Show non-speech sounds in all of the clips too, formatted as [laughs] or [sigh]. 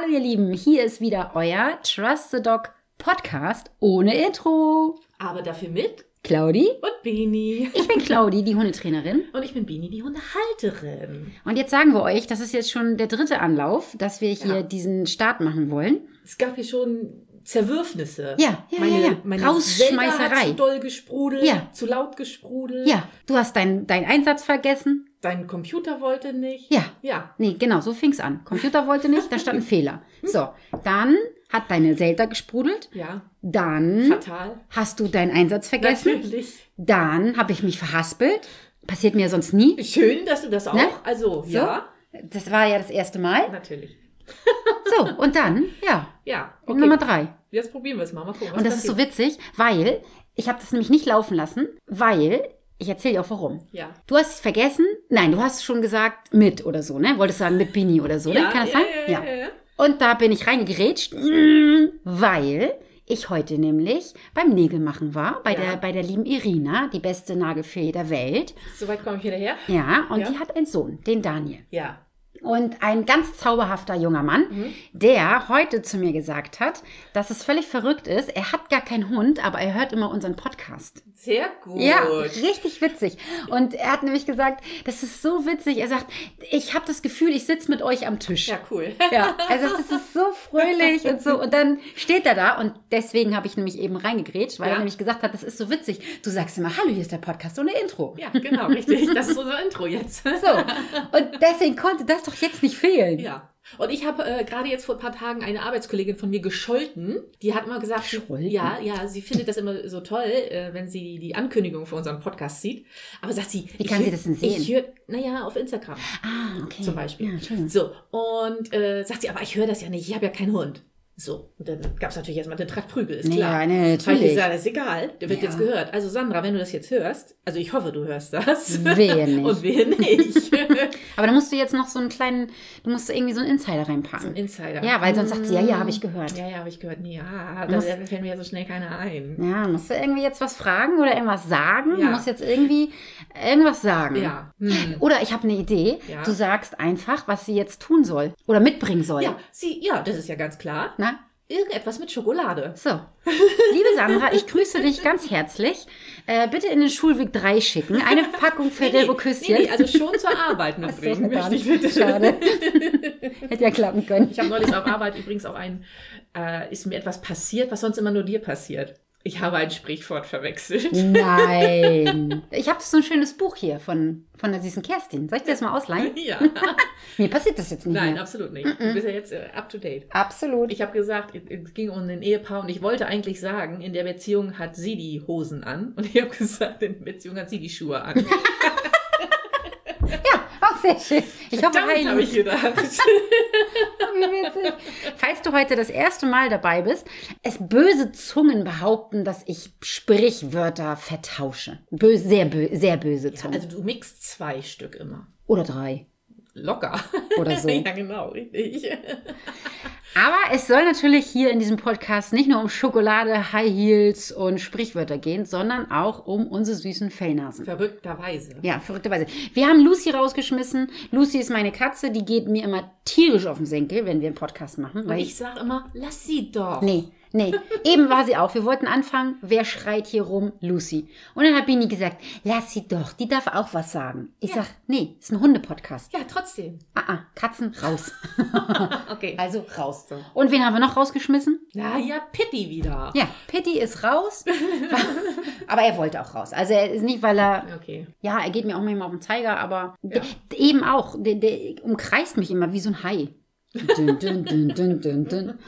Hallo ihr Lieben, hier ist wieder euer Trust the Dog Podcast ohne Intro. Aber dafür mit Claudi. und Bini. Ich bin Claudi, die Hundetrainerin. Und ich bin Bini, die Hundehalterin. Und jetzt sagen wir euch, das ist jetzt schon der dritte Anlauf, dass wir hier Ja. diesen Start machen wollen. Es gab hier schon Zerwürfnisse. Ja, ja, meine, ja, ja. Meine Rausschmeißerei. Hat zu doll gesprudelt, Ja. zu laut gesprudelt. Ja, du hast deinen dein Einsatz vergessen. Dein Computer wollte nicht. Ja. Ja. Nee, genau, so fing's an. Computer wollte nicht, da stand ein [laughs] Fehler. So, dann hat deine Zelda gesprudelt. Ja. Dann Fatal. hast du deinen Einsatz vergessen. Natürlich. Dann habe ich mich verhaspelt. Passiert mir sonst nie. Schön, dass du das auch. Ne? Also, So. ja. Das war ja das erste Mal. Natürlich. [laughs] So, und dann, ja, Ja. Okay. Nummer drei. Jetzt probieren wir es mal. Mal gucken. Und das ist so passiert. witzig, weil ich habe das nämlich nicht laufen lassen, weil ich erzähle dir auch warum. Ja. Du hast es vergessen. Nein, du hast schon gesagt mit oder so, ne? Wolltest sagen mit Bini oder so, ne? Ja, Kann das ja, sein? ja, ja. Und da bin ich reingegrätscht, mm, weil ich heute nämlich beim Nägelmachen war, bei, der, bei der lieben Irina, die beste Nagelfee der Welt. Soweit komme ich wieder her. Ja, und die hat einen Sohn, den Daniel. Ja. Und ein ganz zauberhafter junger Mann, Mhm. der heute zu mir gesagt hat, dass es völlig verrückt ist. Er hat gar keinen Hund, aber er hört immer unseren Podcast. Sehr gut. Ja, richtig witzig. Und er hat nämlich gesagt, das ist so witzig. Er sagt, ich habe das Gefühl, ich sitze mit euch am Tisch. Ja, cool. Ja, also das ist so fröhlich und so. Und dann steht er da und deswegen habe ich nämlich eben reingegrätscht, weil Ja. er nämlich gesagt hat, das ist so witzig. Du sagst immer, hallo, hier ist der Podcast ohne Intro. Ja, genau, richtig. Das ist unser Intro jetzt. So. Und deswegen konnte das doch jetzt nicht fehlen. Ja. Und ich habe äh, gerade jetzt vor ein paar Tagen eine Arbeitskollegin von mir gescholten. Die hat mal gesagt, Gescholten? ja, ja, sie findet das immer so toll, äh, wenn sie die Ankündigung für unseren Podcast sieht. Aber sagt sie, Wie ich kann sie das denn sehen? Ich höre, naja, auf Instagram Ah, okay. zum Beispiel. Ja, schön. So, und äh, sagt sie, aber ich höre das ja nicht, ich habe ja keinen Hund. So, und dann gab es natürlich erstmal den Trakt Prügel, ist klar. Ja, ne, Habe ich natürlich. gesagt, ist egal, der wird Ja. jetzt gehört. Also Sandra, wenn du das jetzt hörst, also ich hoffe, du hörst das. Wehe nicht. [laughs] Und wehe nicht. [laughs] Aber da musst du jetzt noch so einen kleinen, du musst irgendwie so einen Insider reinpacken. Insider. Ja, weil sonst sagt sie, ja, ja, habe ich gehört. Ja, ja, habe ich gehört. Nee, Ja, da fällt mir ja so schnell keiner ein. Ja, musst du irgendwie jetzt was fragen oder irgendwas sagen? Du Ja. musst jetzt irgendwie irgendwas sagen. Ja. Hm. Oder ich habe eine Idee. Ja. Du sagst einfach, was sie jetzt tun soll oder mitbringen soll. Ja, sie, ja, das ist ja ganz klar. Na? Irgendetwas mit Schokolade. So. Liebe Sandra, ich grüße dich ganz herzlich. Äh, bitte in den Schulweg 3 schicken. Eine Packung Ferrero Küsschen. Nee, nee, also schon zur Arbeit Ach so, mitbringen. verdammt. möchte ich bitte. Schade. Hätte ja klappen können. Ich habe neulich auf Arbeit übrigens auch ein, äh, ist mir etwas passiert, was sonst immer nur dir passiert. Ich habe ein Sprichwort verwechselt. Nein. [laughs] Ich habe so ein schönes Buch hier von, von der süßen Kerstin. Soll ich dir das mal ausleihen? Ja. [laughs] Mir passiert das jetzt nicht Nein, mehr. absolut nicht. Du bist ja jetzt äh, up to date. Absolut. Ich habe gesagt, es ging um ein Ehepaar und ich wollte eigentlich sagen, in der Beziehung hat sie die Hosen an und ich habe [laughs] gesagt, in der Beziehung hat sie die Schuhe an. Ja, auch sehr schön. Ich hoffe, Damit habe ich gedacht. Wie witzig. Falls du heute das erste Mal dabei bist, es böse Zungen behaupten, dass ich Sprichwörter vertausche. Böse, sehr, bö sehr böse Zungen. Also du mixt zwei Stück immer. Oder drei. Locker. Oder [laughs] so. ja, genau, richtig. [laughs] Aber es soll natürlich hier in diesem Podcast nicht nur um Schokolade, High Heels und Sprichwörter gehen, sondern auch um unsere süßen Fellnasen. Verrückterweise. Ja, verrückterweise. Wir haben Lucy rausgeschmissen. Lucy ist meine Katze, die geht mir immer tierisch auf den Senkel, wenn wir einen Podcast machen. Und Weil ich sag immer, lass sie doch. Nee, nee. Eben war sie auch. Wir wollten anfangen, wer schreit hier rum? Lucy. Und dann hat Bini gesagt, lass sie doch, die darf auch was sagen. Ich Ja. sag, nee, ist ein Hundepodcast. Ja, trotzdem. Ah, ah, Katzen raus. [laughs] Okay. Also raus. Und wen haben wir noch rausgeschmissen? Na ja, Pitti wieder. Ja, Pitti ist raus. [laughs] aber er wollte auch raus. Also er ist nicht, weil er, Okay. ja, er geht mir auch manchmal auf den Zeiger, aber Ja. der, eben auch, der, der umkreist mich immer wie so ein Hai. Dün, dün, dün, dün, dün, dün.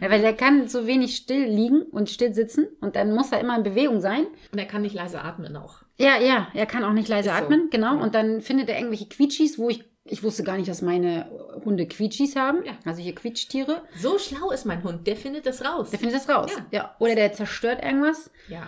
Ja, weil der kann so wenig still liegen und still sitzen und dann muss er immer in Bewegung sein. Und er kann nicht leise atmen auch. Ja, ja, er kann auch nicht leise Ist so. atmen, genau. Ja. Und dann findet er irgendwelche Quietschis, wo ich, ich wusste gar nicht, dass meine Hunde Quietschis haben. Ja. Also hier Quietschtiere. So schlau ist mein Hund, der findet das raus. Der findet das raus. Ja. Ja. Oder der zerstört irgendwas. ja.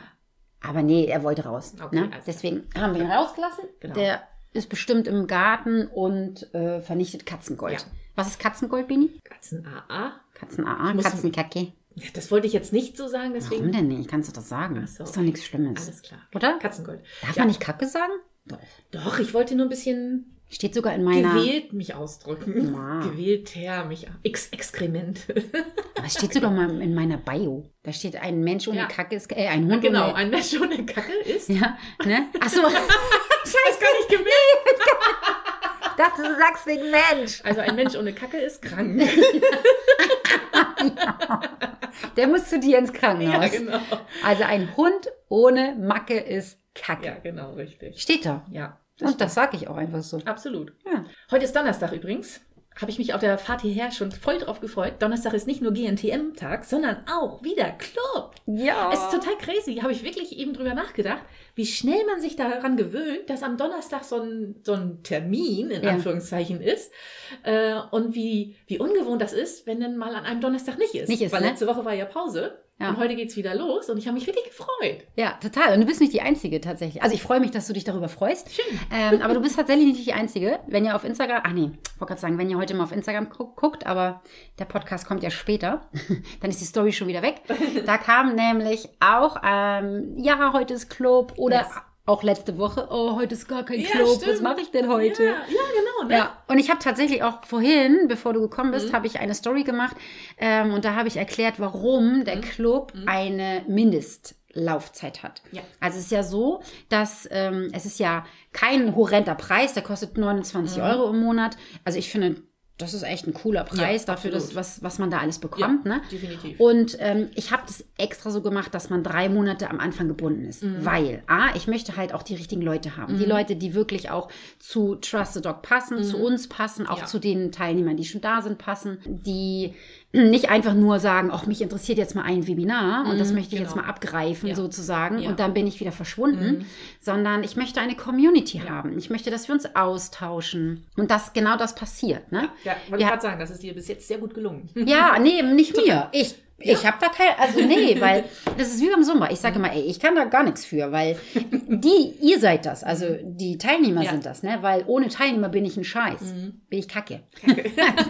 Aber nee, er wollte raus. Okay, ne? klar. Deswegen haben wir ihn rausgelassen. Genau. Der ist bestimmt im Garten und äh, vernichtet Katzengold. Ja. Was ist Katzengold, Bini? Katzen AA. Katzen-AA, muss- Katzenkacke. Das wollte ich jetzt nicht so sagen, Warum deswegen. denn nicht? Kannst du das sagen? So. Ist doch nichts Schlimmes. Alles klar. Oder? Katzengold. Darf Ja. man nicht Kacke sagen? Doch. Doch, ich wollte nur ein bisschen Steht sogar in meiner. Gewählt mich ausdrücken. Ja. [laughs] Gewählter mich. Ex Exkremente. Das [laughs] steht sogar mal in meiner Bio. Da steht ein Mensch ohne Ja. Kacke ist. Äh, ein Hund genau, ohne. ein Mensch ohne Kacke ist. Ja, ne? Achso, [laughs] Das gar nicht gemerkt. Dachte, du sagst wegen Mensch. Also ein Mensch ohne Kacke ist krank. Der muss zu dir ins ja, Krankenhaus. genau. Also ein Hund ohne Macke ist Kacke. Ja, genau, richtig. Steht da. Ja. Und das sage ich auch einfach so. Absolut. Ja. Heute ist Donnerstag übrigens. Habe ich mich auf der Fahrt hierher schon voll drauf gefreut. Donnerstag ist nicht nur GNTM-Tag, sondern auch wieder Club. Ja. Es ist total crazy. Habe ich wirklich eben drüber nachgedacht, wie schnell man sich daran gewöhnt, dass am Donnerstag so ein, so ein Termin in Ja. Anführungszeichen ist. Äh, und wie, wie ungewohnt das ist, wenn dann mal an einem Donnerstag nicht ist. Nicht ist, Weil ne? letzte Woche war ja Pause. Ja. Und heute geht's wieder los und ich habe mich wirklich gefreut. Ja, total. Und du bist nicht die Einzige tatsächlich. Also ich freue mich, dass du dich darüber freust. Schön. Ähm, aber du bist tatsächlich nicht die Einzige. Wenn ihr auf Instagram, ach nee, ich wollte gerade sagen, wenn ihr heute mal auf Instagram gu guckt, aber der Podcast kommt ja später, [laughs] dann ist die Story schon wieder weg. Da kam nämlich auch, ähm, ja, heute ist Club oder Yes. Auch letzte Woche, oh, heute ist gar kein Ja, Club, was stimmt. mache ich denn heute? Ja, ja genau. Ne? Ja, und ich habe tatsächlich auch vorhin, bevor du gekommen bist, Mhm. habe ich eine Story gemacht ähm, und da habe ich erklärt, warum Mhm. der Club eine Mindestlaufzeit hat. Ja. Also es ist ja so, dass ähm, es ist ja kein horrender Preis, der kostet 29 Mhm. Euro im Monat. Also ich finde, das ist echt ein cooler Preis Ja, dafür, dass, was, was man da alles bekommt. Ja, ne? definitiv. Und ähm, ich habe das extra so gemacht, dass man drei Monate am Anfang gebunden ist. Mhm. Weil, A, ich möchte halt auch die richtigen Leute haben. Die Leute, die wirklich auch zu Trust the Dog passen, zu uns passen, auch Mhm. Ja. zu den Teilnehmern, die schon da sind, passen, die nicht einfach nur sagen, ach, mich interessiert jetzt mal ein Webinar und das möchte ich jetzt genau. mal abgreifen Ja. sozusagen Ja. und dann bin ich wieder verschwunden, sondern ich möchte eine Community haben. Ich möchte, dass wir uns austauschen und dass genau das passiert. Ne? Ja, wollte ich gerade sagen, das ist dir bis jetzt sehr gut gelungen. [laughs] ja, nee, nicht mir. Ich, ich habe da kein, also nee, [laughs] weil das ist wie beim Zumba. Ich sage immer, ey, ich kann da gar nichts für, weil die, ihr seid das, also die Teilnehmer Ja. sind das, ne? Weil ohne Teilnehmer bin ich ein Scheiß. Bin ich Kacke.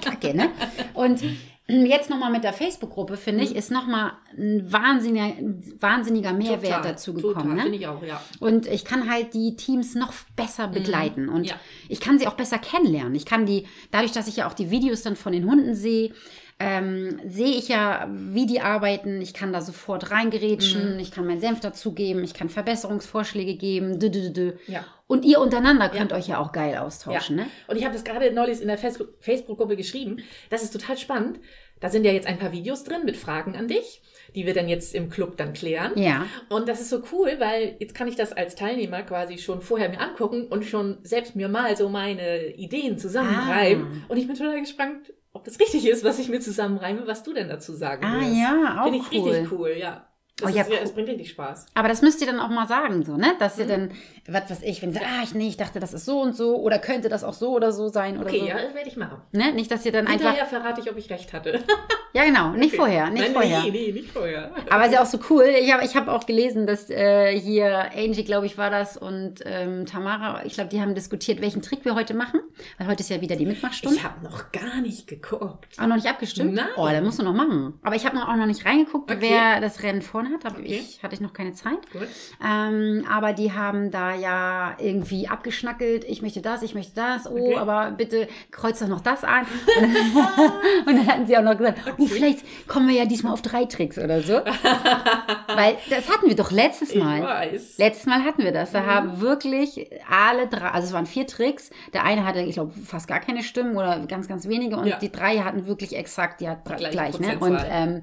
Kacke, [laughs] ne? Und jetzt nochmal mit der Facebook-Gruppe, finde ich, ist nochmal ein wahnsinniger, wahnsinniger Mehrwert Total, dazu total, gekommen. Ne? Finde ich auch, ja. Und ich kann halt die Teams noch besser begleiten und Ja. ich kann sie auch besser kennenlernen. Ich kann die, dadurch, dass ich ja auch die Videos dann von den Hunden sehe, ähm, sehe ich ja, wie die arbeiten. Ich kann da sofort reingerätschen, Mhm. ich kann meinen Senf dazugeben, ich kann Verbesserungsvorschläge geben. Dü, dü, dü. Ja. Und ihr untereinander könnt euch ja auch geil Ja. austauschen. Ne? Und ich habe das gerade neulich in der Facebook- Facebook-Gruppe geschrieben. Das ist total spannend. Da sind ja jetzt ein paar Videos drin mit Fragen an dich, die wir dann jetzt im Club dann klären. Ja. Und das ist so cool, weil jetzt kann ich das als Teilnehmer quasi schon vorher mir angucken und schon selbst mir mal so meine Ideen zusammenreiben. Ah. Und ich bin total gespannt, ob das richtig ist, was ich mir zusammenreime, was du denn dazu sagen Ah würdest. ja, auch Finde ich cool. richtig cool, ja. Das, Oh, ja, ist, cool. das bringt richtig Spaß. Aber das müsst ihr dann auch mal sagen, so, ne? Dass ihr dann, was weiß ich, wenn ihr sagt, ah, ich, nee, ich dachte, das ist so und so, oder könnte das auch so oder so sein oder Okay, so. ja, das werde ich machen. Ne? Nicht, dass ihr dann einfach. Hinterher verrate ich, ob ich recht hatte. [laughs] Ja, genau, nicht Okay. vorher, nicht Nein, vorher. Nee, nee, nicht vorher. Aber es ist ja auch so cool. Ich habe ich hab auch gelesen, dass äh, hier Angie, glaube ich, war das und ähm, Tamara, ich glaube, die haben diskutiert, welchen Trick wir heute machen. Weil heute ist ja wieder die Mitmachstunde. Ich habe noch gar nicht geguckt. Auch noch nicht abgestimmt? Nein. Oh, da musst du noch machen. Aber ich habe auch noch nicht reingeguckt, Okay. wer das Rennen vorne hat. Aber Okay. ich hatte ich noch keine Zeit. Gut. Ähm, aber die haben da ja irgendwie abgeschnackelt. Ich möchte das, ich möchte das. Oh, Okay. aber bitte kreuz doch noch das an. [laughs] und dann hatten sie auch noch gesagt, oh, vielleicht kommen wir ja diesmal auf drei Tricks oder so. [laughs] Weil das hatten wir doch letztes Ich Mal. weiß. Letztes Mal hatten wir das. Da haben wirklich alle drei, also es waren vier Tricks. Der eine hatte, ich glaube, fast gar keine Stimmen oder ganz, ganz wenige. Und Ja. die drei hatten wirklich exakt, ja, gleich, ne? Und ähm,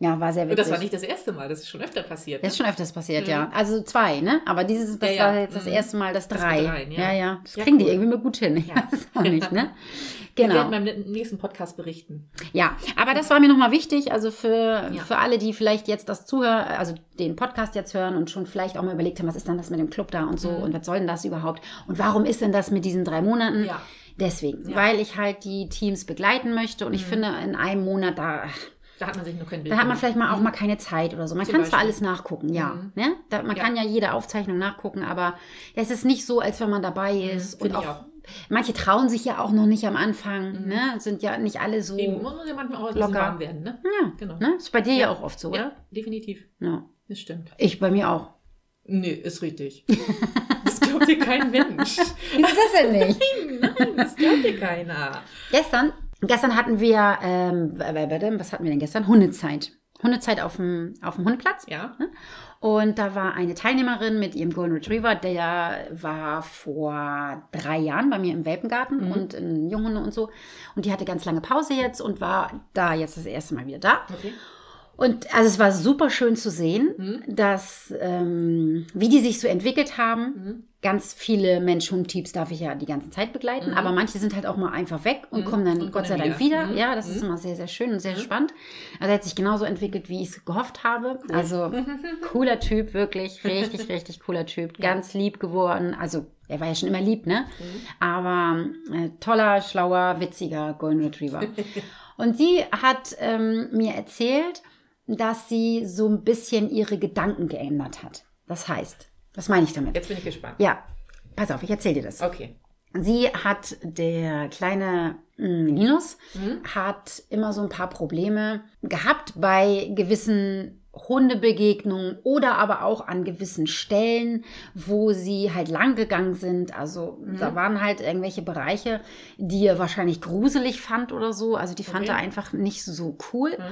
ja, war sehr Und witzig. das war nicht das erste Mal, das ist schon öfter passiert. Das ist schon öfters passiert, ja. Also zwei, ne? Aber dieses, das Ja, war jetzt das Mhm. erste Mal das Das drei. mit dreien, ja. ja. ja, Das kriegen die cool. irgendwie mal gut hin. [laughs] Ja. es auch nicht, ne? [laughs] Wir Genau. werden beim nächsten Podcast berichten. Ja, aber das war mir nochmal wichtig, also für, für alle, die vielleicht jetzt das zuhören, also den Podcast jetzt hören und schon vielleicht auch mal überlegt haben, was ist denn das mit dem Club da und so und was soll denn das überhaupt und warum ist denn das mit diesen drei Monaten? Mhm. Ja. Deswegen. Mhm. weil ich halt die Teams begleiten möchte und ich finde, in einem Monat, da, Da hat man sich noch kein Bild da hat man vielleicht mal auch mal keine Zeit oder so. Man Zum kann zwar alles nachgucken, ja. Mhm. Ne? Da, man Ja. kann ja jede Aufzeichnung nachgucken, aber es ist nicht so, als wenn man dabei ist. und Mhm. ich auch, auch. manche trauen sich ja auch noch nicht am Anfang. Ne? Sind ja nicht alle so. Eben, muss ja manchmal auch Locker. warm werden, ne? Ja, Genau. Ne? Ist bei dir ja, Ja. auch oft so, Ja, definitiv. Ja. Das stimmt. Ich bei mir auch. Nee, ist richtig. Das glaubt dir kein Mensch. Wieso [laughs] ist das denn nicht? [laughs] Nein, das glaubt dir keiner. Gestern, gestern hatten wir, ähm, was hatten wir denn gestern? Hundezeit. Hundezeit auf dem, auf dem Hundeplatz. Ja. Und da war eine Teilnehmerin mit ihrem Golden Retriever, der war vor drei Jahren bei mir im Welpengarten Mhm. und in Junghunde und so. Und die hatte ganz lange Pause jetzt und war da jetzt das erste Mal wieder da. Okay. Und also es war super schön zu sehen, Mhm. dass ähm, wie die sich so entwickelt haben. Mhm. Ganz viele Mensch-Hund-Typs darf ich ja die ganze Zeit begleiten, aber manche sind halt auch mal einfach weg und kommen dann Mhm. Und Gott sei Dank wieder. wieder. Mhm. Ja, das ist immer sehr, sehr schön und sehr spannend. Also er hat sich genauso entwickelt, wie ich es gehofft habe. Also [laughs] cooler Typ, wirklich, richtig, richtig cooler Typ. Ganz lieb geworden. Also er war ja schon immer lieb, ne? Aber äh, toller, schlauer, witziger Golden Retriever. [laughs] Und sie hat ähm, mir erzählt, dass sie so ein bisschen ihre Gedanken geändert hat. Das heißt, was meine ich damit? Jetzt bin ich gespannt. Ja, pass auf, ich erzähle dir das. Okay. Sie hat, der kleine mm, Linus, Mhm. hat immer so ein paar Probleme gehabt bei gewissen Hundebegegnungen oder aber auch an gewissen Stellen, wo sie halt lang gegangen sind. Also Mhm. da waren halt irgendwelche Bereiche, die er wahrscheinlich gruselig fand oder so. Also die fand Okay. er einfach nicht so cool. Mhm.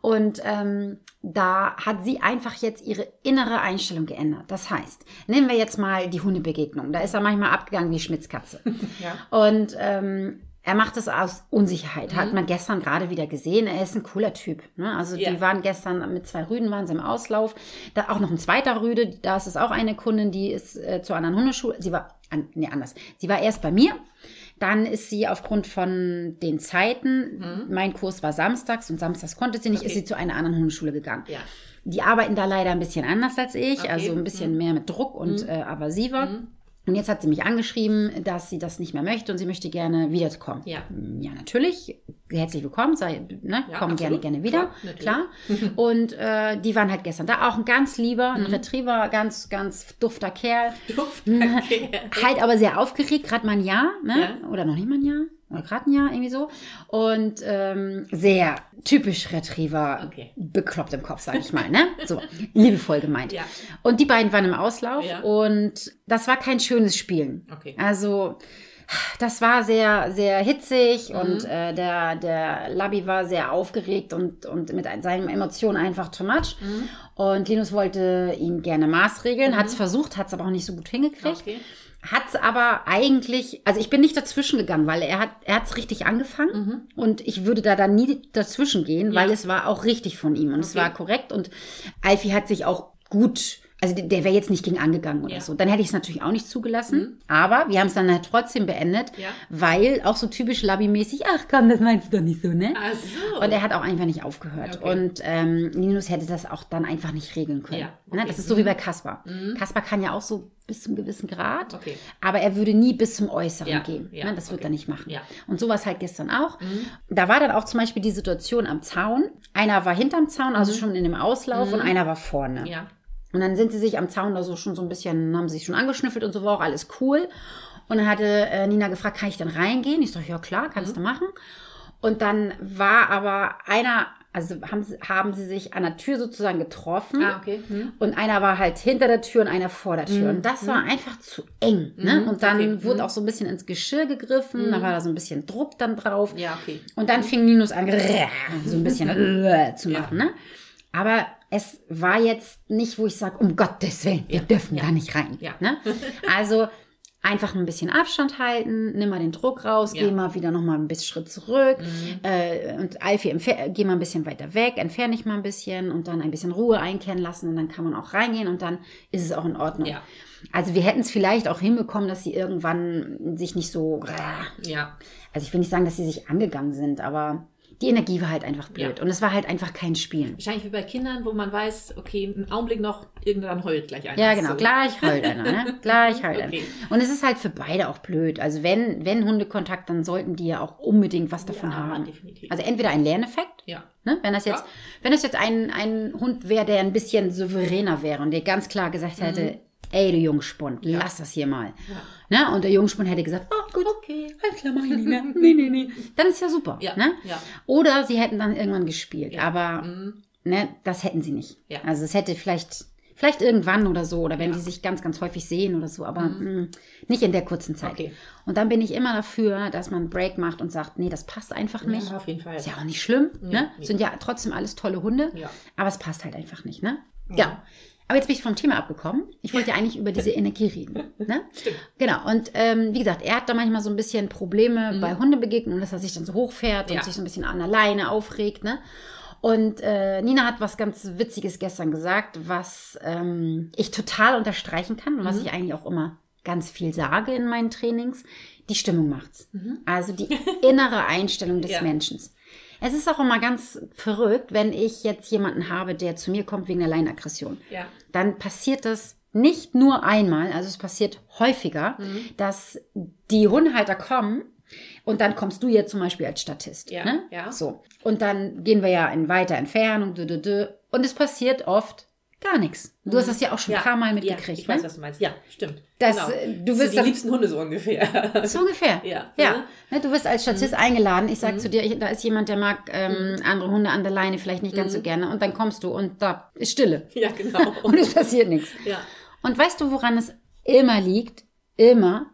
Und ähm, da hat sie einfach jetzt ihre innere Einstellung geändert. Das heißt, nehmen wir jetzt mal die Hundebegegnung. Da ist er manchmal abgegangen wie Schmitzkatze. [laughs] Ja. Und ähm, er macht es aus Unsicherheit. Hat man gestern gerade wieder gesehen. Er ist ein cooler Typ. Ne? Also Ja. die waren gestern mit zwei Rüden waren sie im Auslauf. Da auch noch ein zweiter Rüde. Da ist es auch eine Kundin, die ist äh, zur anderen Hundeschule. Sie war an, nee, anders. Sie war erst bei mir. Dann ist sie aufgrund von den Zeiten, mein Kurs war samstags und samstags konnte sie nicht, ist Okay. sie zu einer anderen Hundeschule gegangen. Ja. Die arbeiten da leider ein bisschen anders als ich, Okay. also ein bisschen mehr mit Druck und äh, aversiver. Und jetzt hat sie mich angeschrieben, dass sie das nicht mehr möchte und sie möchte gerne wiederkommen. Ja. Ja, natürlich. Herzlich willkommen, sei, ne, Ja, komm gerne, absolut. gerne wieder. Klar, natürlich. Klar. [laughs] Und äh, die waren halt gestern da. Auch ein ganz lieber, Mhm. ein Retriever, ganz, ganz dufter Kerl. Duft. Okay. [laughs] Halt aber sehr aufgeregt, gerade mal ein Jahr, ne? Ja. Oder noch nicht mal ein Jahr. Oder gerade ein Jahr, irgendwie so. Und ähm, sehr typisch Retriever, Okay. bekloppt im Kopf, sage ich mal, ne? So, liebevoll gemeint. Ja. Und die beiden waren im Auslauf Ja. und das war kein schönes Spielen. Okay. Also das war sehr, sehr hitzig Mhm. und äh, der, der Labby war sehr aufgeregt und, und mit ein- seinen Emotionen einfach too much. Mhm. Und Linus wollte ihn gerne maßregeln, hat es versucht, hat es aber auch nicht so gut hingekriegt. Okay. Hat es aber eigentlich, also ich bin nicht dazwischen gegangen, weil er hat er hat's richtig angefangen und ich würde da dann nie dazwischen gehen, weil Mhm. Ja. es war auch richtig von ihm und es Okay. war korrekt und Alfie hat sich auch gut, also der- der wäre jetzt nicht gegen angegangen oder Ja. so. Dann hätte ich es natürlich auch nicht zugelassen, aber wir haben es dann halt trotzdem beendet, Ja. weil auch so typisch Labby-mäßig, ach komm, das meinst du doch nicht so, ne? Ach so. Und er hat auch einfach nicht aufgehört. Okay. Und ähm, Linus hätte das auch dann einfach nicht regeln können. Ja, Ne? okay. Mhm. Das ist so wie bei Kaspar. Kaspar kann ja auch so bis zum gewissen Grad, Okay. aber er würde nie bis zum Äußeren Ja, gehen. ja, ne? Das wird er nicht machen. Ja. Und so war es halt gestern auch. Da war dann auch zum Beispiel die Situation am Zaun. Einer war hinterm Zaun, also schon in dem Auslauf, und einer war vorne. Mhm. Ja. Und dann sind sie sich am Zaun da so schon so ein bisschen, haben sich schon angeschnüffelt und so war auch alles cool. Und dann hatte äh, Nina gefragt, kann ich denn reingehen? Ich sag, ja klar, kannst Mhm. du machen. Und dann war aber einer, also haben, sie- haben sie sich an der Tür sozusagen getroffen. Ah, okay. Hm. Und einer war halt hinter der Tür und einer vor der Tür. Und das war einfach zu eng. Ne? Und dann Mhm. okay. wurde auch so ein bisschen ins Geschirr gegriffen. Da war da so ein bisschen Druck dann drauf. Ja, okay. Und dann fing Linus an, so ein bisschen [laughs] zu machen. Ne? Aber es war jetzt nicht, wo ich sage, um Gottes Willen, wir dürfen da nicht rein. Ja. Ne? [laughs] Also einfach ein bisschen Abstand halten, nimm mal den Druck raus, Ja. Mhm. geh mal wieder noch mal ein bisschen Schritt zurück äh, und Alfie, geh mal ein bisschen weiter weg, entferne dich mal ein bisschen und dann ein bisschen Ruhe einkehren lassen und dann kann man auch reingehen und dann ist es auch in Ordnung. Ja. Also wir hätten es vielleicht auch hinbekommen, dass sie irgendwann sich nicht so, Ja. also ich will nicht sagen, dass sie sich angegangen sind, aber die Energie war halt einfach blöd Ja. und es war halt einfach kein Spielen. Wahrscheinlich wie bei Kindern, wo man weiß, okay, einen Augenblick noch, irgendwann heult gleich einer. Ja, genau, So. gleich heult einer, ne? [laughs] Gleich heult einer. Okay. Und es ist halt für beide auch blöd. Also wenn, wenn Hundekontakt, dann sollten die ja auch unbedingt was davon Ja, haben. definitiv. Also entweder ein Lerneffekt, Ja. ne? Wenn das jetzt, Ja. wenn das jetzt ein, ein Hund wäre, der ein bisschen souveräner wäre und der ganz klar gesagt hätte, Mhm. Ey du Jungspund, lass das hier mal. Ne? Und der Jungspund hätte gesagt, oh gut, Okay. alles klar, mach ich nicht mehr. [laughs] Nee, nee, nee. Dann ist ja super. Ja, Ne? ja. Oder sie hätten dann irgendwann gespielt. Aber Mhm. ne, das hätten sie nicht. Ja. Also es hätte vielleicht, Vielleicht irgendwann oder so, oder wenn die sich ganz, ganz häufig sehen oder so, aber mh, nicht in der kurzen Zeit. Mhm. Okay. Und dann bin ich immer dafür, dass man einen Break macht und sagt, nee, das passt einfach nicht. Ja, auf jeden Fall. Ist ja auch nicht schlimm, ne? nee. Sind ja trotzdem alles tolle Hunde, Ja. aber es passt halt einfach nicht, ne? Ja. Aber jetzt bin ich vom Thema abgekommen. Ich wollte ja eigentlich über diese Energie reden. Ne? [laughs] Stimmt. Genau. Und ähm, wie gesagt, er hat da manchmal so ein bisschen Probleme bei Hundebegegnungen, dass er sich dann so hochfährt Mhm. Ja. und sich so ein bisschen an der Leine aufregt. Ne? Und äh, Nina hat was ganz Witziges gestern gesagt, was ähm, ich total unterstreichen kann und was Mhm. ich eigentlich auch immer ganz viel sage in meinen Trainings. Die Stimmung macht's. Also die [laughs] innere Einstellung des Mhm. Ja. Menschen. Es ist auch immer ganz verrückt, wenn ich jetzt jemanden habe, der zu mir kommt wegen der Leinenaggression Ja. dann passiert das nicht nur einmal, also es passiert häufiger, Mhm. dass die Hundehalter kommen und dann kommst du jetzt zum Beispiel als Statist. Ja, ne? ja. So. Und dann gehen wir ja in weiter Entfernung, dü, dü, dü, und es passiert oft gar nichts. Du hast das ja auch schon ein paar Mal mitgekriegt. Mhm. Ja, ich ne? weiß, was du meinst. Ja, stimmt. Das, genau. äh, du wirst sind die liebsten Hunde so ungefähr. [laughs] So ungefähr. Ja. ja. Mhm. Ne, du wirst als Statist eingeladen. Ich sag zu dir, ich, da ist jemand, der mag ähm, andere Hunde an der Leine vielleicht nicht ganz so gerne. Und dann kommst du und da ist Stille. [laughs] Ja, genau. [laughs] Und es passiert nichts. ja. Und weißt du, woran es immer liegt? Immer.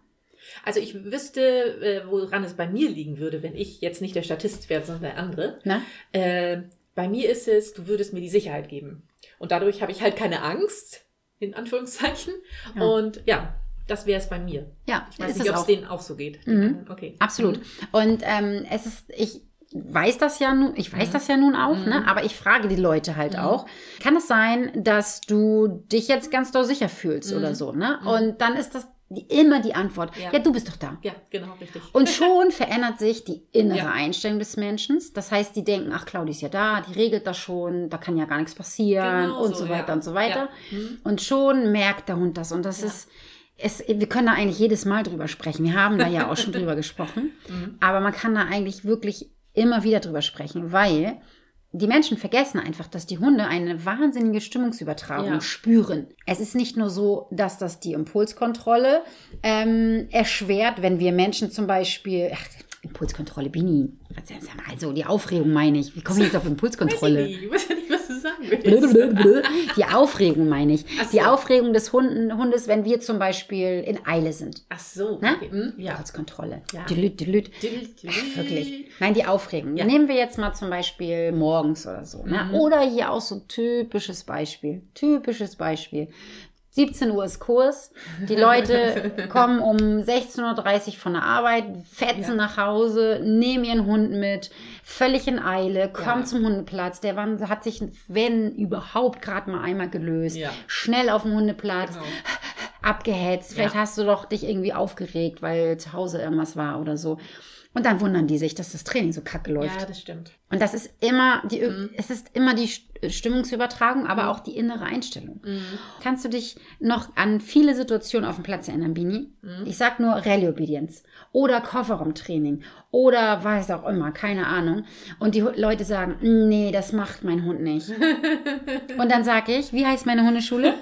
Also ich wüsste, äh, woran es bei mir liegen würde, wenn ich jetzt nicht der Statist wäre, sondern der andere. Na? Äh, bei mir ist es, du würdest mir die Sicherheit geben. Und dadurch habe ich halt keine Angst, in Anführungszeichen. Ja. Und ja, das wäre es bei mir. Ja, Ich weiß nicht, ob es auch. denen auch so geht. Mhm. Okay. Absolut. Und ähm, es ist, ich weiß das ja nun, ich Mhm. weiß das ja nun auch, ne? Aber ich frage die Leute halt auch. Kann es sein, dass du dich jetzt ganz doll sicher fühlst oder so, ne? Und dann ist das immer die Antwort. Ja. Ja. du bist doch da. Ja, genau, richtig. Und schon [laughs] verändert sich die innere Ja. Einstellung des Menschen. Das heißt, die denken, ach, Claudia ist ja da, die regelt das schon, da kann ja gar nichts passieren Genau und so, so weiter ja. und so weiter. Mhm. Und schon merkt der Hund das. Und das ist, es, wir können da eigentlich jedes Mal drüber sprechen. Wir haben da ja auch schon [laughs] drüber gesprochen. Mhm. Aber man kann da eigentlich wirklich immer wieder drüber sprechen, weil die Menschen vergessen einfach, dass die Hunde eine wahnsinnige Stimmungsübertragung Ja. spüren. Es ist nicht nur so, dass das die Impulskontrolle ähm, erschwert, wenn wir Menschen zum Beispiel, ach, Impulskontrolle, Bini, also die Aufregung meine ich. Wie komme ich jetzt auf Impulskontrolle? Weiß ich, nicht. Die Aufregung meine ich. So. Die Aufregung des Hunden, Hundes, wenn wir zum Beispiel in Eile sind. Ach so, Ne? okay. hm, ja. Impulskontrolle. Ja. Dülüt, dülüt. Ach, wirklich. Nein, die Aufregung. Ja. Nehmen wir jetzt mal zum Beispiel morgens oder so. Ne? Mhm. Oder hier auch so typisches Beispiel. Typisches Beispiel. 17 Uhr ist Kurs. Die Leute [laughs] kommen um 16.30 Uhr von der Arbeit, fetzen Ja. nach Hause, nehmen ihren Hund mit, völlig in Eile, kommen Ja. zum Hundeplatz. Der Mann hat sich, wenn überhaupt, gerade mal einmal gelöst. Ja. Schnell auf dem Hundeplatz Genau. [laughs] abgehetzt. Vielleicht hast du doch dich irgendwie aufgeregt, weil zu Hause irgendwas war oder so. Und dann wundern die sich, dass das Training so kacke läuft. Ja, das stimmt. Und das ist immer die, Mhm. es ist immer die St- Stimmungsübertragung, aber auch die innere Einstellung. Mhm. Kannst du dich noch an viele Situationen auf dem Platz erinnern, Bini? Mhm. Ich sag nur Rallye-Obedience oder Kofferraumtraining oder weiß auch immer, keine Ahnung. Und die Leute sagen, nee, das macht mein Hund nicht. [laughs] Und dann sage ich, wie heißt meine Hundeschule?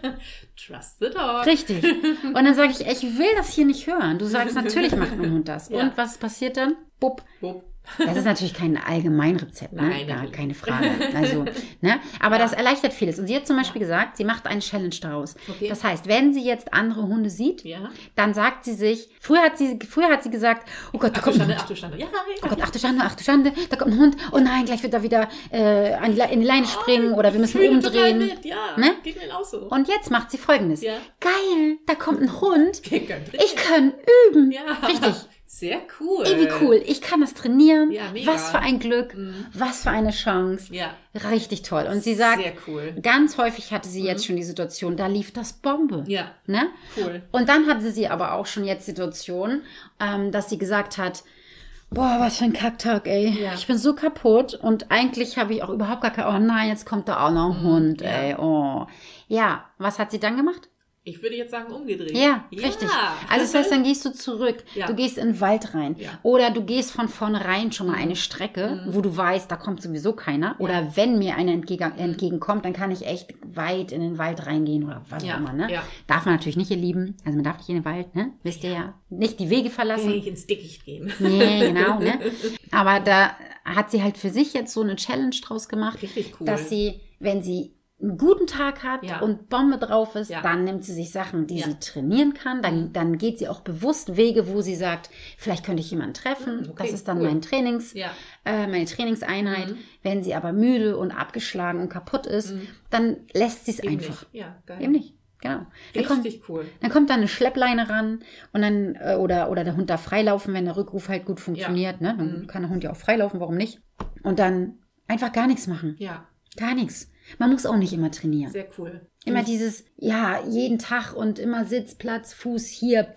[laughs] Trust the dog. Richtig. Und dann sage ich, ich will das hier nicht hören. Du sagst, [laughs] natürlich macht mein Hund das. Ja. Und was passiert dann? Bupp. Wupp. Das ist natürlich kein Allgemeinrezept, ne? Nein, Gar keine Frage. Also, [laughs] ne? Aber das erleichtert vieles. Und sie hat zum Beispiel gesagt, sie macht eine Challenge daraus. Okay. Das heißt, wenn sie jetzt andere Hunde sieht, Ja. dann sagt sie sich, früher hat sie, früher hat sie gesagt, oh Gott, da Ach kommt ein Schande, Hund. ach du Schande. Ja, Oh Gott, ach du Schande, ach du Schande, da kommt ein Hund. Oh nein, gleich wird er wieder äh, in die Leine springen oder wir müssen Oh, umdrehen. Mit. Ja, Ne? geht mir auch so. Und jetzt macht sie folgendes. Ja. Geil, da kommt ein Hund. [laughs] Ich kann üben. Ja. Richtig. Sehr cool. Ey, wie cool. Ich kann das trainieren. Ja, mega. Was für ein Glück. Mhm. Was für eine Chance. Ja. Richtig toll. Und sie sagt, cool. ganz häufig hatte sie jetzt schon die Situation, da lief das Bombe. Ja. Ne? Cool. Und dann hatte sie aber auch schon jetzt Situationen, ähm, dass sie gesagt hat, boah, was für ein Kacktag, ey. Ja. Ich bin so kaputt und eigentlich habe ich auch überhaupt gar kein, oh nein, jetzt kommt da auch noch ein Hund, Mhm. ja. ey, oh. Ja, was hat sie dann gemacht? Ich würde jetzt sagen umgedreht. Ja, richtig. Also das heißt, dann gehst du zurück, Ja. du gehst in den Wald rein Ja. Mhm. oder du gehst von vornherein schon mal eine Strecke, wo du weißt, da kommt sowieso keiner. Oder wenn mir einer entgegen, entgegenkommt, dann kann ich echt weit in den Wald reingehen oder was Ja, auch immer. Ne? ja. Darf man natürlich nicht, ihr Lieben. Also man darf nicht in den Wald, ne? Wisst ihr ja. Nicht die Wege verlassen. nicht ins Dickicht gehen. Nee, genau, ne? [laughs] Aber da hat sie halt für sich jetzt so eine Challenge draus gemacht, Richtig cool. dass sie, wenn sie einen guten Tag hat Ja. und Bombe drauf ist, Ja. dann nimmt sie sich Sachen, die Ja. sie trainieren kann. Dann, dann geht sie auch bewusst Wege, wo sie sagt, vielleicht könnte ich jemanden treffen. Hm, okay, das ist dann cool. mein Trainings, äh, meine Trainingseinheit. Mhm. Wenn sie aber müde und abgeschlagen und kaputt ist, Mhm. dann lässt sie es einfach. nicht. Ja, geil. Eben nicht. Genau. Dann kommt, Richtig cool. dann kommt da eine Schleppleine ran und dann, äh, oder, oder der Hund darf freilaufen, wenn der Rückruf halt gut funktioniert. Ne? Dann Mhm. kann der Hund ja auch freilaufen, warum nicht? Und dann einfach gar nichts machen. Ja, Gar nichts. Man muss auch nicht immer trainieren. sehr cool. Immer dieses, ja, jeden Tag und immer Sitz, Platz, Fuß hier.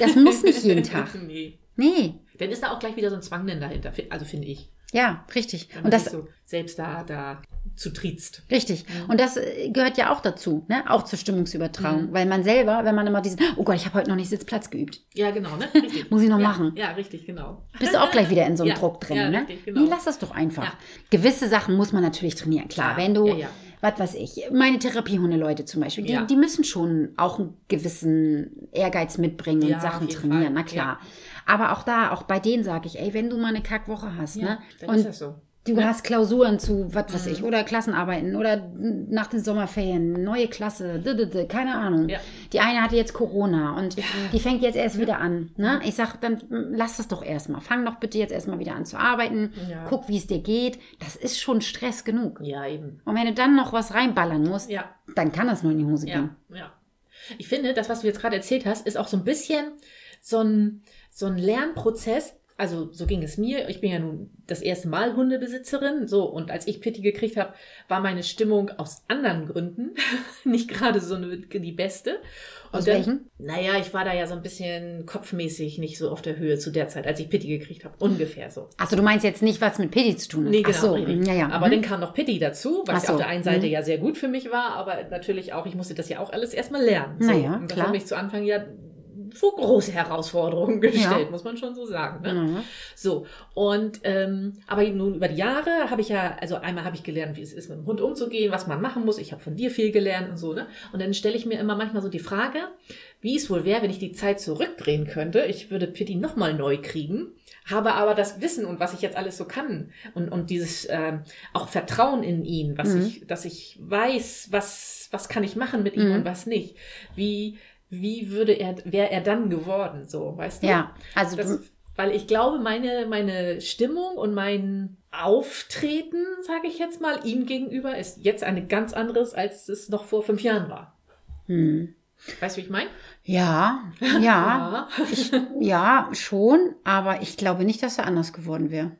Das muss nicht jeden [laughs] Tag. nee. Nee. Dann ist da auch gleich wieder so ein Zwang denn dahinter, also finde ich. Ja, richtig. Wenn Und das, so selbst da, da zu triezt. Richtig. Mhm. Und das äh, gehört ja auch dazu, ne? Auch zur Stimmungsübertragung. Mhm. Weil man selber, wenn man immer diesen, oh Gott, ich habe heute noch nicht Sitzplatz geübt. Ja, genau, ne? [laughs] Muss ich noch ja, machen. Ja, richtig, genau. Bist du auch gleich wieder in so einem [laughs] Ja, Druck drin, ja, ne? richtig, genau. Nee, lass das doch einfach. Ja. Gewisse Sachen muss man natürlich trainieren. Klar, wenn du, ja, ja. was weiß ich, meine Therapiehunde-Leute zum Beispiel, die, Ja. die müssen schon auch einen gewissen Ehrgeiz mitbringen Ja, und Sachen trainieren, Fall. na klar. Aber auch da, auch bei denen sage ich, ey, wenn du mal eine Kackwoche hast, Ja, ne? dann Und ist das so. Du hast Klausuren zu, was weiß Mhm. ich, oder Klassenarbeiten oder nach den Sommerferien, neue Klasse, keine Ahnung. Ja. Die eine hatte jetzt Corona und Ja. die fängt jetzt erst wieder an. Ne? Ich sag, dann lass das doch erstmal. Fang doch bitte jetzt erstmal wieder an zu arbeiten. Ja. Guck, wie es dir geht. Das ist schon Stress genug. Ja, eben. Und wenn du dann noch was reinballern musst, Ja, dann kann das nur in die Hose gehen. ja. Ich finde, das, was du jetzt gerade erzählt hast, ist auch so ein bisschen so ein, so ein Lernprozess. Also so ging es mir. Ich bin ja nun das erste Mal Hundebesitzerin. So, und als ich Pitti gekriegt habe, war meine Stimmung aus anderen Gründen [laughs] nicht gerade so eine, die beste. Und Aus dann, welchen? Naja, ich war da ja so ein bisschen kopfmäßig nicht so auf der Höhe zu der Zeit, als ich Pitti gekriegt habe. Ungefähr so. Achso, du meinst jetzt nicht, was mit Pedi zu tun hat. Nee, genau. Ach so, ja, ja. Aber mhm. dann kam noch Pitti dazu, was so, auf der einen Seite mhm. ja sehr gut für mich war, aber natürlich auch, ich musste das ja auch alles erstmal lernen. Na ja, und das klar. hat mich zu Anfang ja vor große Herausforderungen [laughs] gestellt, Ja. muss man schon so sagen. Ne? Mhm. So, und ähm, aber nun über die Jahre habe ich ja, also einmal habe ich gelernt, wie es ist, mit dem Hund umzugehen, was man machen muss. Ich habe von dir viel gelernt und so, ne? Und dann stelle ich mir immer manchmal so die Frage, wie es wohl wäre, wenn ich die Zeit zurückdrehen könnte. Ich würde Pitti nochmal neu kriegen, habe aber das Wissen und was ich jetzt alles so kann und, und dieses ähm, auch Vertrauen in ihn, was Mhm. ich, dass ich weiß, was, was kann ich machen mit ihm Mhm. und was nicht. Wie, wie würde er, wäre er dann geworden, so, weißt du? Ja, also Das, du, weil ich glaube, meine, meine Stimmung und mein Auftreten, sage ich jetzt mal, ihm gegenüber ist jetzt eine ganz anderes, als es noch vor fünf Jahren war. hm. Weißt du, wie ich meine? [laughs] ja, ja, ich, ja, schon, aber ich glaube nicht, dass er anders geworden wäre.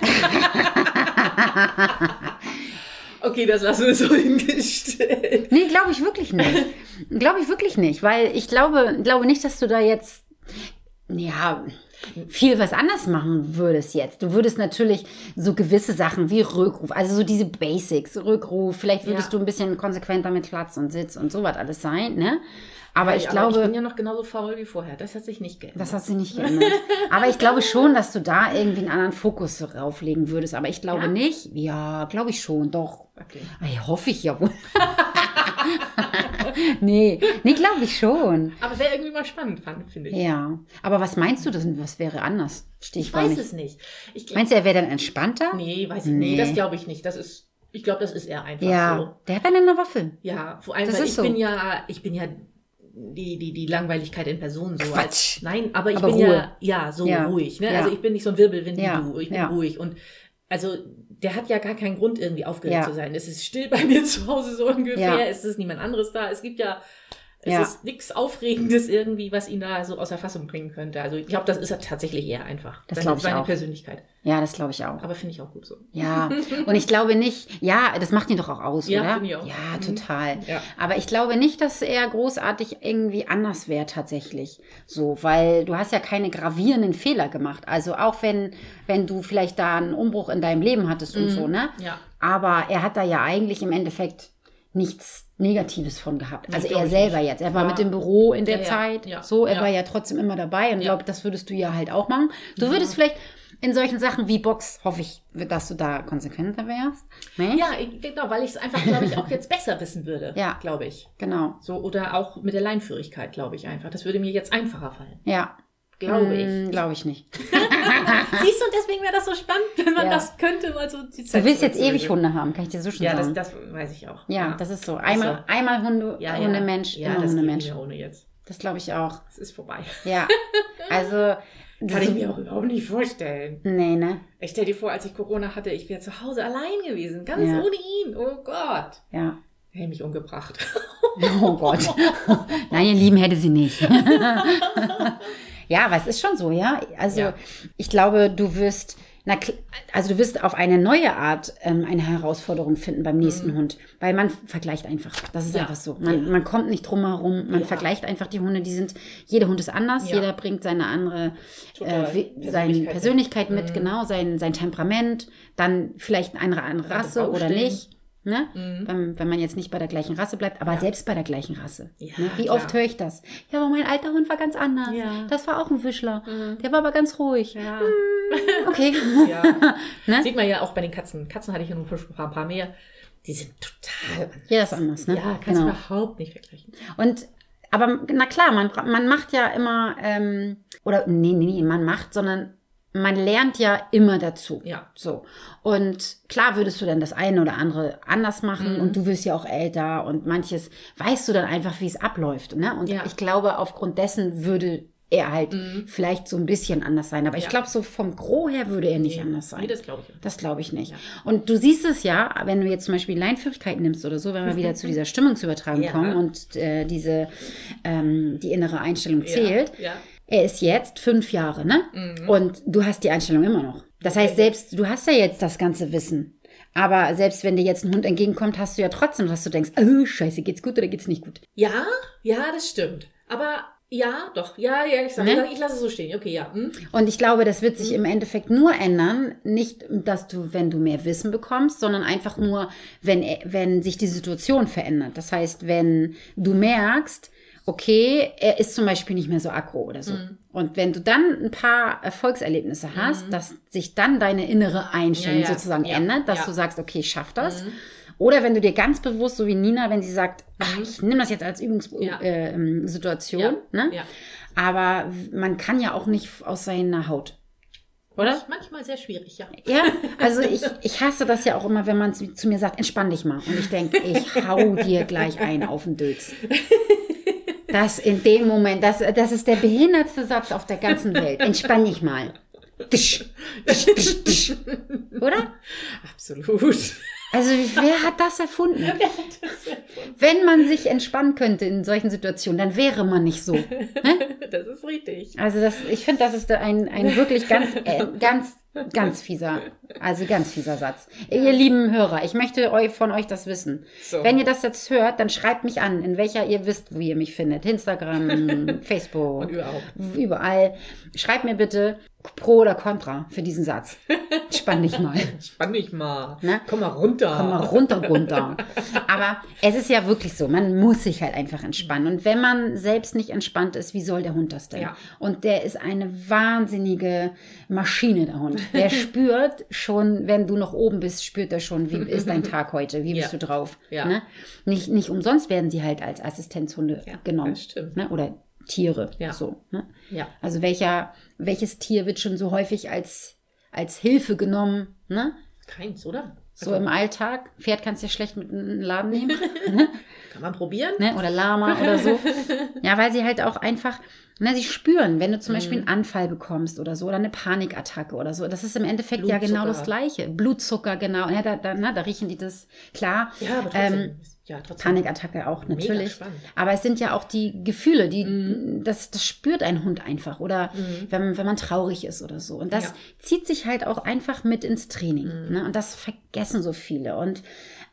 [laughs] Okay, das lassen wir so [laughs] hingestellt. Nee, glaube ich wirklich nicht. glaube ich wirklich nicht, weil ich glaube, glaube nicht, dass du da jetzt, ja, viel was anders machen würdest jetzt. Du würdest natürlich so gewisse Sachen wie Rückruf, also so diese Basics, Rückruf, vielleicht würdest Ja. du ein bisschen konsequenter mit Platz und Sitz und sowas alles sein, ne? Aber ich Ja, glaube, ich bin ja noch genauso faul wie vorher. Das hat sich nicht geändert. das hat sich nicht geändert. Aber ich glaube schon, dass du da irgendwie einen anderen Fokus drauflegen würdest. Aber ich glaube Ja? nicht. Ja, glaube ich schon, doch. okay. Ey, hoffe ich ja wohl. [laughs] nee, nee, glaube ich schon. Aber wäre irgendwie mal spannend, fand- finde ich. Ja. Aber was meinst du denn, was wäre anders? Steh Ich weiß nicht. es nicht. Ich, Meinst du, er wäre dann entspannter? nee, weiß ich Nee. Nee, das glaube ich nicht. Das ist, ich glaube, das ist eher einfach ja. so. Der hat dann eine Waffe. Ja, vor allem, Das weil ich so. bin ja, ich bin ja die, die, die Langweiligkeit in Person so. Als, nein, aber ich Aber bin Ruhe. ja, ja, so Ja. ruhig. Ne? Ja. Also ich bin nicht so ein Wirbelwind wie du. Ich bin ruhig. Und also der hat ja gar keinen Grund, irgendwie aufgeregt zu sein. Es ist still bei [laughs] mir zu Hause so ungefähr. Es ist niemand anderes da. Es gibt ja, es Ja. ist nichts Aufregendes irgendwie, was ihn da so außer Fassung bringen könnte. Also ich glaube, das ist ja tatsächlich eher einfach. Das Seine- glaub ich Seine auch. Persönlichkeit. Ja, das glaube ich auch. Aber finde ich auch gut so. Ja, [laughs] und ich glaube nicht, ja, das macht ihn doch auch aus, Ja, oder? ich auch. Ja, Mhm. total. Ja. Aber ich glaube nicht, dass er großartig irgendwie anders wäre tatsächlich. So, weil du hast ja keine gravierenden Fehler gemacht. Also auch wenn, wenn du vielleicht da einen Umbruch in deinem Leben hattest und Mhm. so, ne? Ja. Aber er hat da ja eigentlich im Endeffekt nichts Negatives von gehabt. Nee, Also er selber nicht. jetzt. Er war Ja. mit dem Büro in der Ja, Zeit. ja, So, er war ja trotzdem immer dabei und ich Ja. glaube, das würdest du ja halt auch machen. Du würdest vielleicht in solchen Sachen wie Box, hoffe ich, dass du da konsequenter wärst. Ne? Ja, genau, weil ich es einfach, glaube ich, auch jetzt besser wissen würde. Ja. Glaube ich. Genau. So, oder auch mit der Leinführigkeit, glaube ich einfach. Das würde mir jetzt einfacher fallen. Ja, glaube ich. Mm, Glaube ich nicht. [laughs] Siehst du, und deswegen wäre das so spannend, wenn man Ja. das könnte, mal so die Du Zeit willst jetzt ewig Hunde haben, kann ich dir so schon Ja, das, sagen. das weiß ich auch. ja, das ist so. Einmal, einmal Hunde, ja, Hundemensch, ja, immer das Hundemensch. ohne jetzt. Das glaube ich auch. Das ist vorbei. Ja. [laughs] Also. Kann ich mir auch überhaupt nicht vorstellen. Nee, ne? Ich stell dir vor, als ich Corona hatte, ich wäre zu Hause allein gewesen. Ganz Ja. ohne ihn. Oh Gott. Ja. Hätte mich umgebracht. Oh Gott. [laughs] Nein, ihr Lieben hätte sie nicht. Ja, aber es ist schon so, ja. Also Ja. ich glaube, du wirst, na, also du wirst auf eine neue Art ähm, eine Herausforderung finden beim nächsten Hund, weil man vergleicht einfach. Das ist Mhm. Ja. einfach so. Man, man kommt nicht drum herum. Man Ja. vergleicht einfach die Hunde. Die sind, jeder Hund ist anders. Ja. jeder bringt seine andere Total. äh, wie- seine Persönlichkeit Persönlichkeit mit, Mhm. genau, sein, sein Temperament, dann vielleicht eine andere Rasse oder nicht. Ne? Mhm. Wenn, wenn man jetzt nicht bei der gleichen Rasse bleibt, aber Ja. selbst bei der gleichen Rasse. Ja, ne? Wie klar. oft höre ich das? Ja, aber mein alter Hund war ganz anders. Ja. Das war auch ein Wischler. Mhm. Der war aber ganz ruhig. Ja. [laughs] Okay. ja. [laughs] Ne? Sieht man ja auch bei den Katzen. Katzen hatte ich ja nur ein paar, ein paar mehr. Die sind total anders. Jeder ist anders, ne? Ja, kannst du überhaupt nicht vergleichen. Und aber na klar, man, man macht ja immer, ähm, oder nee, nee, nee, man macht, sondern man lernt ja immer dazu. Ja. So. Und klar würdest du dann das eine oder andere anders machen Mhm. und du wirst ja auch älter und manches weißt du dann einfach, wie es abläuft. Ne? Und Ja. ich glaube, aufgrund dessen würde er halt Mhm. vielleicht so ein bisschen anders sein. Aber ich Ja. glaube, so vom Gros her würde er nicht Nee, anders sein. Nee, das glaube ich. Das glaube ich nicht. Ja. Und du siehst es ja, wenn du jetzt zum Beispiel Leinführigkeit nimmst oder so, wenn wir wieder [laughs] zu dieser Stimmungsübertragung Ja. kommen und äh, diese ähm, die innere Einstellung zählt. Ja. Er ist jetzt fünf Jahre, ne? Mhm. Und du hast die Einstellung immer noch. Das heißt, selbst du hast ja jetzt das ganze Wissen. Aber selbst wenn dir jetzt ein Hund entgegenkommt, hast du ja trotzdem, dass du denkst, oh, scheiße, geht's gut oder geht's nicht gut? Ja, ja, das stimmt. Aber ja, doch. Ja, ja, ich sag, Ne? ich, lasse es so stehen. Okay, ja. Hm? Und ich glaube, das wird sich im Endeffekt nur ändern, nicht, dass du, wenn du mehr Wissen bekommst, sondern einfach nur, wenn, wenn sich die Situation verändert. Das heißt, wenn du merkst, okay, er ist zum Beispiel nicht mehr so aggro oder so. Mhm. Und wenn du dann ein paar Erfolgserlebnisse hast, dass sich dann deine innere Einstellung Ja, ja. sozusagen Ja, ändert, dass. Mhm. du sagst, okay, ich schaff das. Oder wenn du dir ganz bewusst, so wie Nina, wenn sie sagt, ach, ich nehme das jetzt als Übungssituation, äh, ähm, Ja. ne? Ja. Aber man kann ja auch nicht aus seiner Haut. Oder? Manchmal sehr schwierig, ja. Ja, also [laughs] ich, ich hasse das ja auch immer, wenn man zu, zu mir sagt, entspann dich mal. Und ich denke, ich hau dir gleich ein auf den Dötz. [laughs] Das in dem Moment, das, das ist der behindertste Satz auf der ganzen Welt. Entspann dich mal. Tisch, tisch, tisch, tisch. Oder? Absolut. Also wer hat das erfunden? Wenn man sich entspannen könnte in solchen Situationen, dann wäre man nicht so. Das ist richtig. Also das, ich finde, das ist ein, ein wirklich ganz, äh, [laughs] ganz, ganz fieser, also ganz fieser Satz. Ihr lieben Hörer, ich möchte euch von euch das wissen. So. Wenn ihr das jetzt hört, dann schreibt mich an, in welcher ihr wisst, wie ihr mich findet. Instagram, [laughs] Facebook, Und überhaupt. überall. Schreibt mir bitte pro oder contra für diesen Satz. Spann dich mal. [laughs] Spann dich mal. Ne? Komm mal runter. Komm mal runter, runter. Aber es ist ja wirklich so, man muss sich halt einfach entspannen. Und wenn man selbst nicht entspannt ist, wie soll der Hund das denn? Ja. Und der ist eine wahnsinnige Maschine, der Hund. Der spürt schon, wenn du noch oben bist, spürt er schon, wie ist dein Tag heute, wie bist Ja. du drauf. Ja. Ne? Nicht, nicht umsonst werden sie halt als Assistenzhunde Ja, genommen. das stimmt. Ne? Oder Tiere. Ja. So, ne? Ja. Also welcher, welches Tier wird schon so häufig als, als Hilfe genommen? Ne? Keins, oder? So im Alltag. Pferd kannst du ja schlecht mit in den Laden nehmen. [laughs] Kann man probieren? ne? Oder Lama oder so. [laughs] Ja, weil sie halt auch einfach, ne, sie spüren, wenn du zum Beispiel Mhm. einen Anfall bekommst oder so oder eine Panikattacke oder so. Das ist im Endeffekt ja genau das Gleiche. Blutzucker, genau. Ja, da, da, na, da riechen die das, klar. Ja, aber trotzdem. Ähm, ja, trotzdem. Panikattacke auch natürlich. Aber es sind ja auch die Gefühle, die Mhm. das, das spürt ein Hund einfach. Oder wenn, wenn man traurig ist oder so. Und das Ja. Mhm. zieht sich halt auch einfach mit ins Training. Ne? Und das vergessen so viele. Und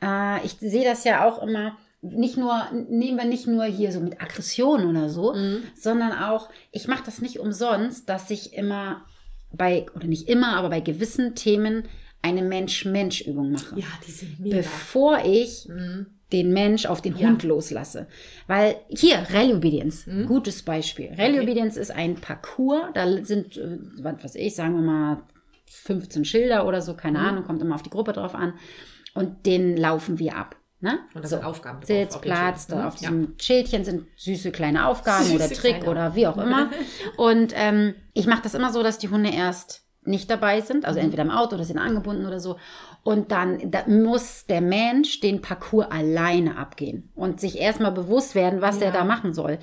äh, ich sehe das ja auch immer. Nicht nur, nehmen wir nicht nur hier so mit Aggression oder so, Mhm. sondern auch, ich mache das nicht umsonst, dass ich immer bei, oder nicht immer, aber bei gewissen Themen eine Mensch-Mensch-Übung mache Ja, die sind mega. bevor ich den Mensch auf den Ja. Hund loslasse. Weil hier, Rally Obedience, Mhm. gutes Beispiel. Rally Obedience ist ein Parcours, da sind, äh, was weiß ich, sagen wir mal 15 Schilder oder so, Mhm. keine Ahnung, kommt immer auf die Gruppe drauf an. Und den laufen wir ab. Ne? Und das So. sind Aufgaben drauf, Sitz, auf da ne? auf diesem Schildchen sind süße kleine Aufgaben Süße oder Trick kleine oder wie auch immer. [laughs] Und ähm, ich mache das immer so, dass die Hunde erst nicht dabei sind, Mhm. also entweder im Auto oder sind angebunden oder so. Und dann da muss der Mensch den Parcours alleine abgehen und sich erstmal bewusst werden, was Ja. er da machen soll.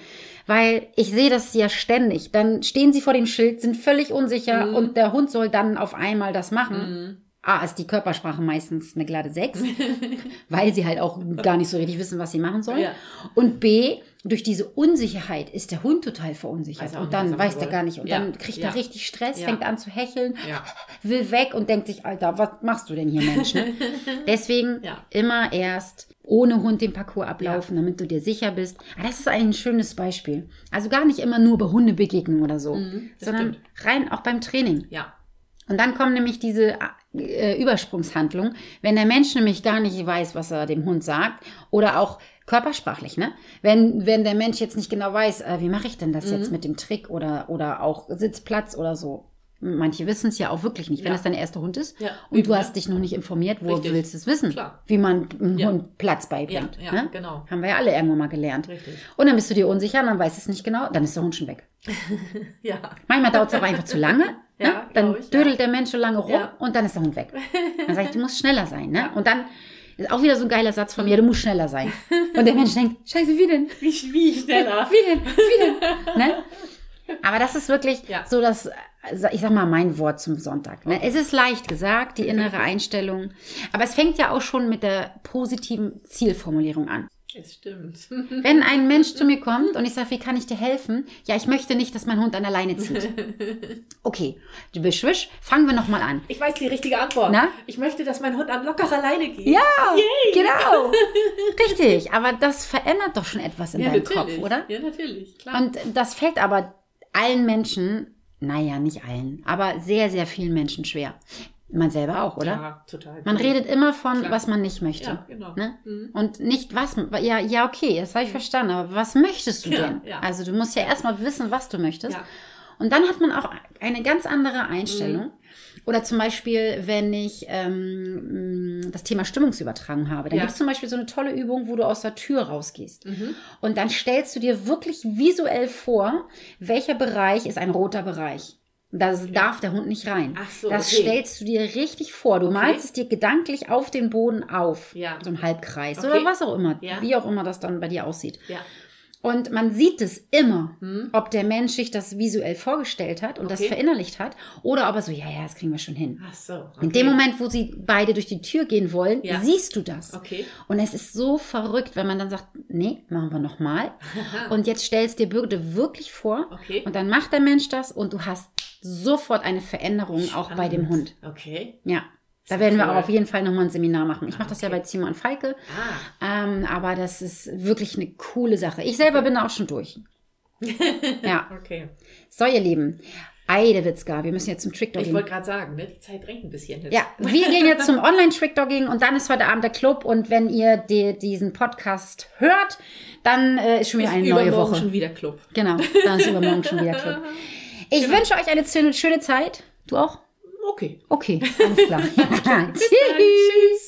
Weil ich sehe das ja ständig. Dann stehen sie vor dem Schild, sind völlig unsicher Mhm. und der Hund soll dann auf einmal das machen. A, ist die Körpersprache meistens eine glatte 6, [laughs] weil sie halt auch gar nicht so richtig wissen, was sie machen sollen. Ja. Und B, durch diese Unsicherheit ist der Hund total verunsichert. Er auch und dann er weiß der gar nicht. Und Ja. dann kriegt Ja. er richtig Stress, Ja. fängt an zu hecheln, [laughs] will weg und denkt sich, Alter, was machst du denn hier, Mensch? Ne? [laughs] Deswegen Ja. immer erst ohne Hund den Parcours ablaufen, damit du dir sicher bist. Aber das ist ein schönes Beispiel. Also gar nicht immer nur bei Hundebegegnungen oder so, Mhm, sondern rein auch beim Training. Ja. Und dann kommen nämlich diese äh, Übersprungshandlungen, wenn der Mensch nämlich gar nicht weiß, was er dem Hund sagt oder auch körpersprachlich, ne? Wenn, wenn der Mensch jetzt nicht genau weiß, äh, wie mache ich denn das Mhm. jetzt mit dem Trick oder, oder auch Sitzplatz oder so. Manche wissen es ja auch wirklich nicht, wenn Ja. es dein erster Hund ist Ja, und eben, du ja. hast dich noch nicht informiert, wo Richtig. willst du es wissen, Klar. wie man einem Ja. Hund Platz beibringt. Ja, ja, ne? genau. Haben wir ja alle irgendwann mal gelernt. Richtig. Und dann bist du dir unsicher, dann weißt es nicht genau, dann ist der Hund schon weg. [laughs] Ja. Manchmal dauert es auch einfach zu lange. [laughs] Ja, ne? Dann ich, dödelt ja. der Mensch so lange rum Ja. und dann ist der Hund weg. Dann sage ich, du musst schneller sein. Ne? [laughs] Und dann ist auch wieder so ein geiler Satz von mir, du musst schneller sein. Und der Mensch denkt, scheiße, wie denn? Wie, wie schneller. Wie denn? Wie denn? Ne? Aber das ist wirklich Ja. so das, ich sag mal, mein Wort zum Sonntag. Ne? Es ist leicht gesagt, die innere Einstellung. Aber es fängt ja auch schon mit der positiven Zielformulierung an. Es stimmt. [laughs] Wenn ein Mensch zu mir kommt und ich sage, wie kann ich dir helfen? Ja, ich möchte nicht, dass mein Hund an der Leine zieht. [laughs] Okay, du wisch, wisch, fangen wir nochmal an. Ich weiß die richtige Antwort. Na? Ich möchte, dass mein Hund an lockerer Leine geht. Ja, genau. [laughs] Richtig, aber das verändert doch schon etwas in ja deinem natürlich. Kopf, oder? Ja, natürlich. Klar. Und das fällt aber allen Menschen, naja, nicht allen, aber sehr, sehr vielen Menschen schwer. Man selber auch, oder? Ja, total. Man redet immer von, Klar. was man nicht möchte. Ja, genau. Ne? Mhm. Und nicht was, ja, ja, okay, das habe ich verstanden, aber was möchtest du Ja, denn? ja. Also du musst ja erstmal wissen, was du möchtest. Und dann hat man auch eine ganz andere Einstellung. Mhm. Oder zum Beispiel, wenn ich ähm, das Thema Stimmungsübertragung habe, dann Ja. gibt es zum Beispiel so eine tolle Übung, wo du aus der Tür rausgehst. Mhm. Und dann stellst du dir wirklich visuell vor, welcher Bereich ist ein roter Bereich. Da darf der Hund nicht rein. Ach so, das okay. stellst du dir richtig vor. Du malst es dir gedanklich auf den Boden auf. Ja. So im Halbkreis Okay. oder was auch immer. Ja. Wie auch immer das dann bei dir aussieht. Ja. Und man sieht es immer, Mhm. ob der Mensch sich das visuell vorgestellt hat und das Okay. verinnerlicht hat oder ob er so, ja, ja, das kriegen wir schon hin. Ach so. Okay. In dem Moment, wo sie beide durch die Tür gehen wollen, Ja. siehst du das. Okay. Und es ist so verrückt, wenn man dann sagt, nee, machen wir nochmal. [laughs] Und jetzt stellst dir bitte wirklich vor. Okay. Und dann macht der Mensch das und du hast sofort eine Veränderung auch bei dem Hund. Okay. Ja. Da werden wir cool. auch auf jeden Fall nochmal ein Seminar machen. Ich mache das ja okay. bei Zimmer und Falke. Ah. Ähm, aber das ist wirklich eine coole Sache. Ich selber bin da auch schon durch. [laughs] ja. Okay. So, ihr Lieben. Eidewitzka, wir müssen jetzt zum Ich Trickdogging. wollte gerade sagen, ne, die Zeit drängt ein bisschen jetzt. Ja, wir gehen jetzt zum Online-Trickdogging und dann ist heute Abend der Club. Und wenn ihr die, diesen Podcast hört, dann äh, ist schon wieder Ist eine neue übermorgen Woche. schon wieder Club. Genau, dann ist übermorgen schon wieder Club. [laughs] Ich wünsche euch eine schöne Zeit. Du auch? Okay. Okay, [laughs] alles klar. [laughs] Tschüss. Tschüss.